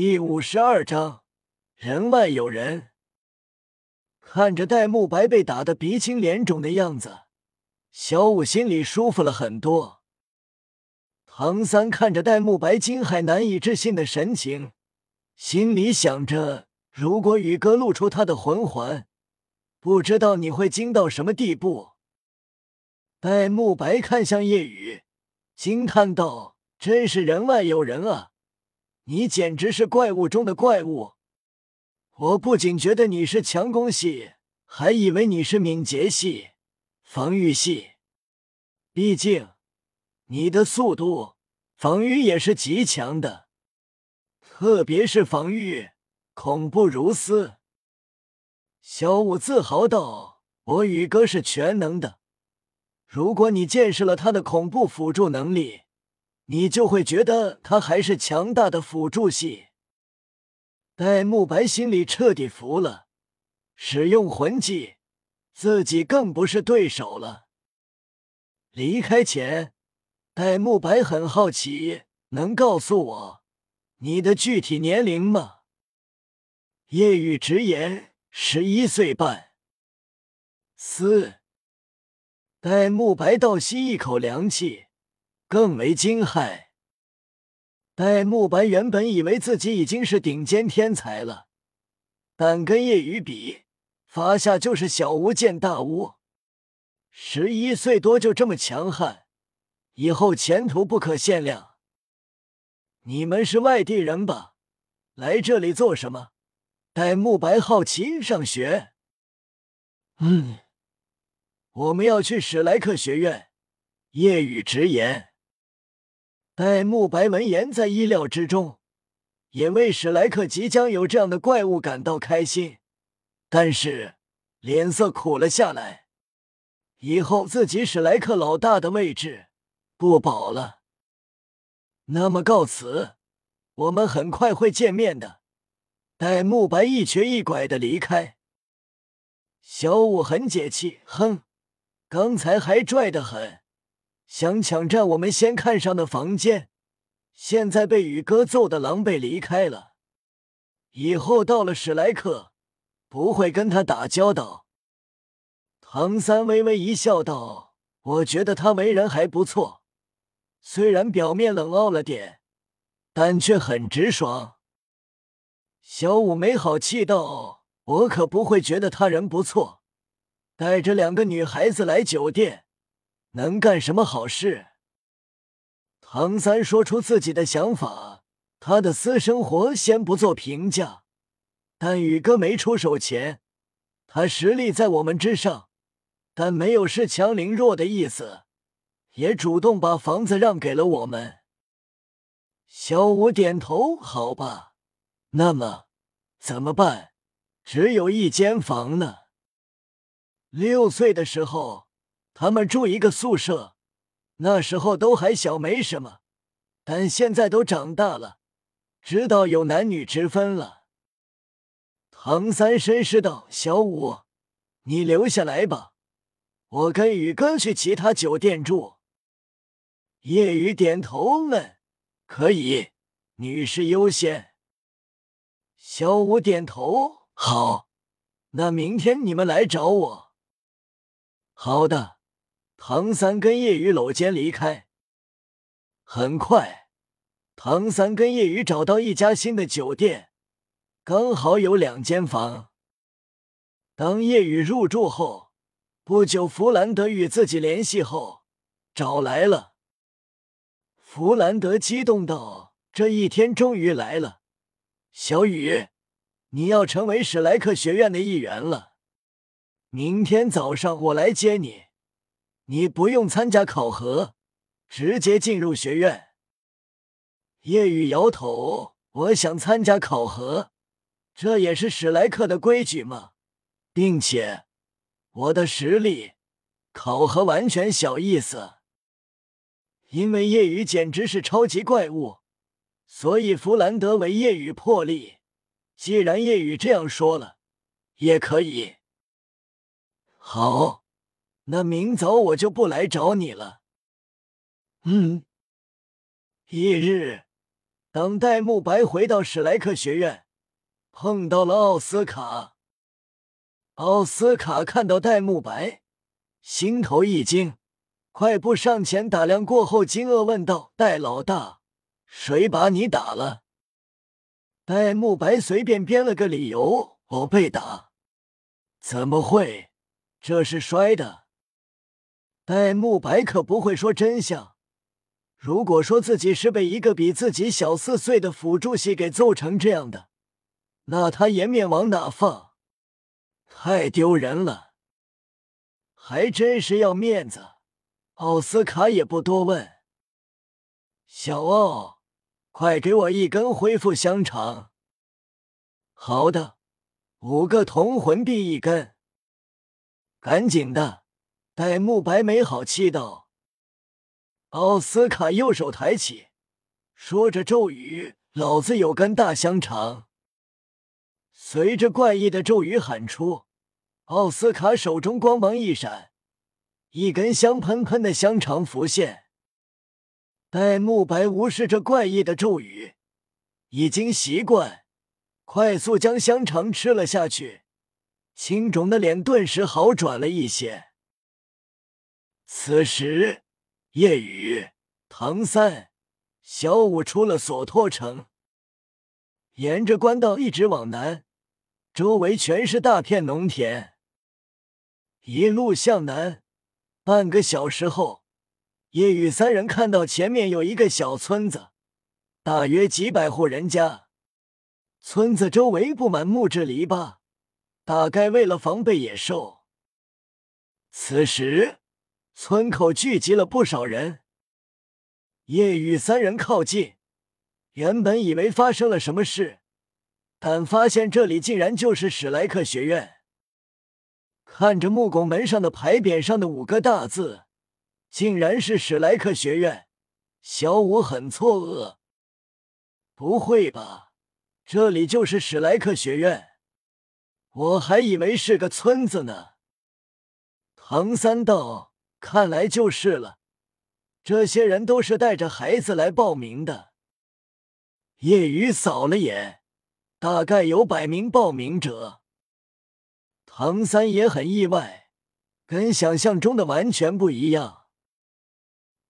第五十二章，人外有人。看着戴沐白被打得鼻青脸肿的样子，小五心里舒服了很多。唐三看着戴沐白惊骇难以置信的神情，心里想着：如果宇哥露出他的魂环，不知道你会惊到什么地步。戴沐白看向叶雨，惊叹道：“真是人外有人啊！你简直是怪物中的怪物。我不仅觉得你是强攻系，还以为你是敏捷系、防御系。毕竟你的速度、防御也是极强的，特别是防御，恐怖如斯。”小五自豪道：“我宇哥是全能的。”如果你见识了他的恐怖辅助能力，你就会觉得他还是强大的辅助系。戴沐白心里彻底服了，使用魂技，自己更不是对手了。离开前，戴沐白很好奇，能告诉我你的具体年龄吗？叶雨直言，十一岁半。四。戴沐白倒吸一口凉气，更为惊骇。戴沐白原本以为自己已经是顶尖天才了，但跟叶雨比，发下就是小巫见大巫。十一岁多就这么强悍，以后前途不可限量。你们是外地人吧？来这里做什么？戴沐白好奇上学。嗯。我们要去史莱克学院，夜雨直言。戴沐白闻言在意料之中，也为史莱克即将有这样的怪物感到开心，但是脸色苦了下来。以后自己史莱克老大的位置不保了。那么告辞，我们很快会见面的。戴沐白一瘸一拐的离开。小五很解气，哼。刚才还拽得很，想抢占我们先看上的房间，现在被宇哥揍的狼狈离开了。以后到了史莱克，不会跟他打交道。唐三微微一笑，道：“我觉得他为人还不错，虽然表面冷傲了点，但却很直爽。”小五没好气道：“我可不会觉得他人不错。”带着两个女孩子来酒店，能干什么好事？唐三说出自己的想法，他的私生活先不做评价，但宇哥没出手前，他实力在我们之上，但没有恃强凌弱的意思，也主动把房子让给了我们。小五点头，好吧，那么怎么办？只有一间房呢。六岁的时候，他们住一个宿舍，那时候都还小，没什么。但现在都长大了，知道有男女之分了。唐三绅士道：“小五，你留下来吧，我跟宇哥去其他酒店住。”叶雨点头问：“可以，女士优先。”小五点头：“好，那明天你们来找我。”好的，唐三跟叶雨搂肩离开。很快，唐三跟叶雨找到一家新的酒店，刚好有两间房。当叶雨入住后，不久弗兰德与自己联系后，找来了。弗兰德激动道：“这一天终于来了，小雨，你要成为史莱克学院的一员了。”明天早上我来接你，你不用参加考核，直接进入学院。叶雨摇头，我想参加考核，这也是史莱克的规矩嘛，并且我的实力，考核完全小意思。因为叶雨简直是超级怪物，所以弗兰德为叶雨破例。既然叶雨这样说了，也可以。好，那明早我就不来找你了。嗯，翌日，等戴沐白回到史莱克学院，碰到了奥斯卡。奥斯卡看到戴沐白，心头一惊，快步上前打量过后，惊愕问道：“戴老大，谁把你打了？”戴沐白随便编了个理由：“我被打。”“怎么会？这是摔的。”戴沐白可不会说真相。如果说自己是被一个比自己小四岁的辅助系给揍成这样的，那他颜面往哪放？太丢人了，还真是要面子。奥斯卡也不多问，小奥，快给我一根恢复香肠。好的，五个铜魂币一根。赶紧的，戴沐白没好气道。奥斯卡右手抬起，说着咒语：“老子有根大香肠。”随着怪异的咒语喊出，奥斯卡手中光芒一闪，一根香喷喷的香肠浮现。戴沐白无视着怪异的咒语，已经习惯，快速将香肠吃了下去，青肿的脸顿时好转了一些。此时。夜雨、唐三、小五出了索托城，沿着官道一直往南，周围全是大片农田。一路向南，半个小时后，夜雨三人看到前面有一个小村子，大约几百户人家。村子周围布满木质篱笆，大概为了防备野兽。此时。村口聚集了不少人。叶雨三人靠近，原本以为发生了什么事，但发现这里竟然就是史莱克学院。看着木拱门上的牌匾上的五个大字，竟然是史莱克学院。小五很错愕：“不会吧，这里就是史莱克学院？我还以为是个村子呢。”唐三道。看来就是了，这些人都是带着孩子来报名的。叶雨扫了眼，大概有百名报名者。唐三也很意外，跟想象中的完全不一样。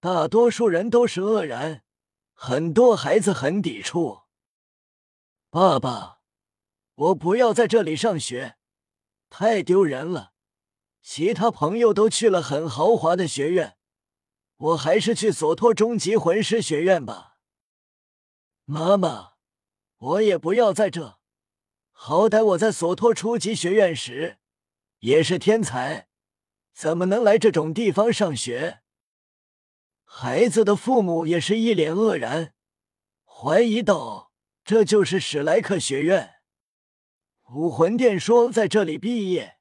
大多数人都是愕然，很多孩子很抵触。爸爸，我不要在这里上学，太丢人了。其他朋友都去了很豪华的学院，我还是去索托终极魂师学院吧。妈妈，我也不要在这，好歹我在索托初级学院时也是天才，怎么能来这种地方上学？孩子的父母也是一脸愕然，怀疑道：“这就是史莱克学院？武魂殿说在这里毕业。”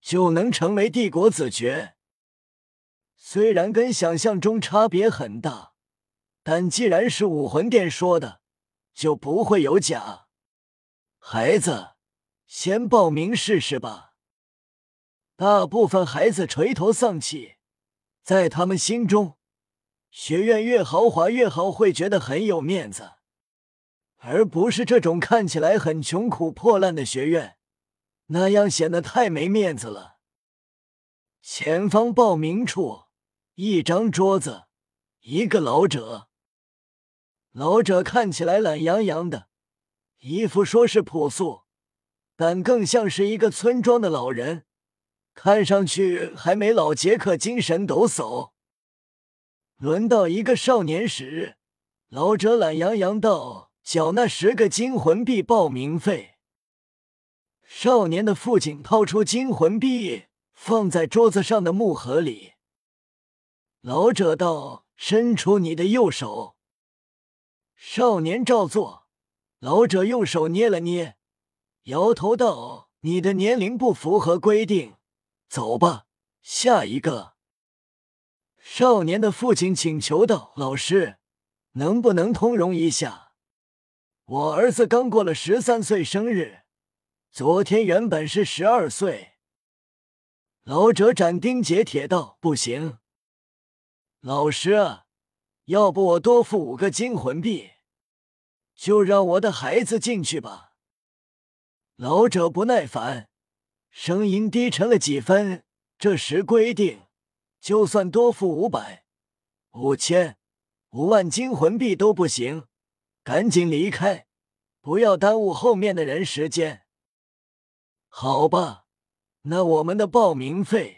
就能成为帝国子爵，虽然跟想象中差别很大，但既然是武魂殿说的，就不会有假。孩子，先报名试试吧。大部分孩子垂头丧气，在他们心中，学院越豪华越好，会觉得很有面子，而不是这种看起来很穷苦破烂的学院。那样显得太没面子了。前方报名处，一张桌子，一个老者。老者看起来懒洋洋的，衣服说是朴素，但更像是一个村庄的老人，看上去还没老杰克精神抖擞。轮到一个少年时，老者懒洋洋道：“缴纳十个金魂币报名费。”少年的父亲掏出金魂币，放在桌子上的木盒里。老者道：“伸出你的右手。”少年照做。老者用手捏了捏，摇头道：“你的年龄不符合规定，走吧，下一个。”少年的父亲请求道：“老师，能不能通融一下？我儿子刚过了十三岁生日。”昨天原本是十二岁，老者斩钉截铁道：“不行，老师，要不我多付五个金魂币。”就让我的孩子进去吧。老者不耐烦，声音低沉了几分。这时规定，就算多付五百、五千、五万金魂币都不行，赶紧离开，不要耽误后面的人时间。好吧，那我们的报名费。